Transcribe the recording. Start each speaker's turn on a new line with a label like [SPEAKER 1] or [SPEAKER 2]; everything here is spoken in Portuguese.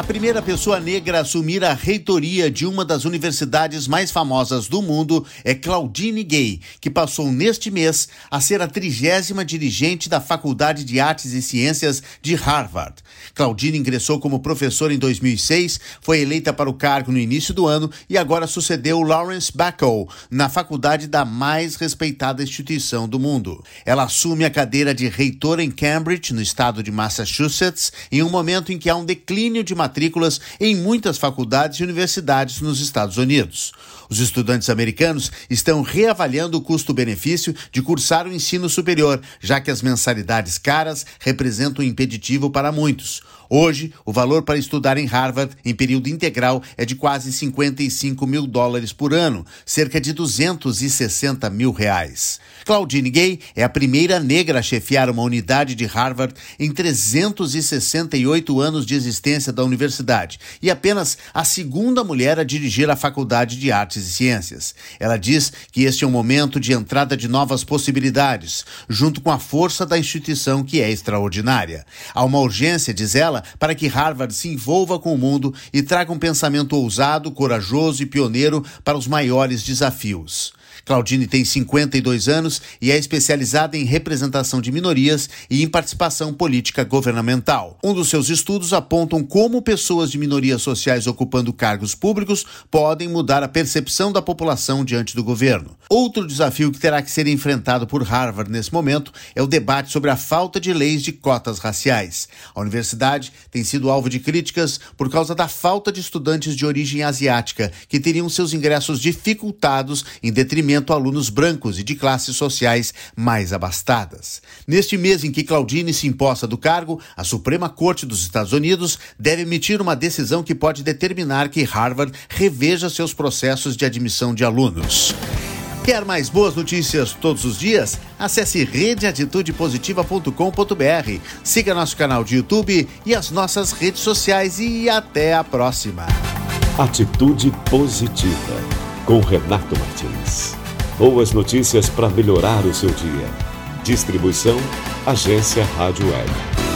[SPEAKER 1] A primeira pessoa negra a assumir a reitoria de uma das universidades mais famosas do mundo é Claudine Gay, que passou neste mês a ser a trigésima dirigente da Faculdade de Artes e Ciências de Harvard. Claudine ingressou como professora em 2006, foi eleita para o cargo no início do ano e agora sucedeu Lawrence Bacall na faculdade da mais respeitada instituição do mundo. Ela assume a cadeira de reitora em Cambridge, no estado de Massachusetts, em um momento em que há um declínio de matrículas em muitas faculdades e universidades nos Estados Unidos. Os estudantes americanos estão reavaliando o custo-benefício de cursar o ensino superior, já que as mensalidades caras representam um impeditivo para muitos. Hoje, o valor para estudar em Harvard em período integral é de quase 55 mil dólares por ano, cerca de 260 mil reais. Claudine Gay é a primeira negra a chefiar uma unidade de Harvard em 368 anos de existência da universidade e apenas a segunda mulher a dirigir a Faculdade de Artes e Ciências. Ela diz que este é um momento de entrada de novas possibilidades, junto com a força da instituição que é extraordinária. Há uma urgência, diz ela, para que Harvard se envolva com o mundo e traga um pensamento ousado, corajoso e pioneiro para os maiores desafios. Claudine tem 52 anos e é especializada em representação de minorias e em participação política governamental. Um dos seus estudos apontam como pessoas de minorias sociais ocupando cargos públicos podem mudar a percepção da população diante do governo. Outro desafio que terá que ser enfrentado por Harvard nesse momento é o debate sobre a falta de leis de cotas raciais. A universidade tem sido alvo de críticas por causa da falta de estudantes de origem asiática que teriam seus ingressos dificultados em detrimento atendimento a alunos brancos e de classes sociais mais abastadas. Neste mês em que Claudine se imposta do cargo, a Suprema Corte dos Estados Unidos deve emitir uma decisão que pode determinar que Harvard reveja seus processos de admissão de alunos. Quer mais boas notícias todos os dias? Acesse redeatitudepositiva.com.br, siga nosso canal de YouTube e as nossas redes sociais e até a próxima.
[SPEAKER 2] Atitude Positiva, com Renato Martins. Boas notícias para melhorar o seu dia. Distribuição Agência Rádio Web.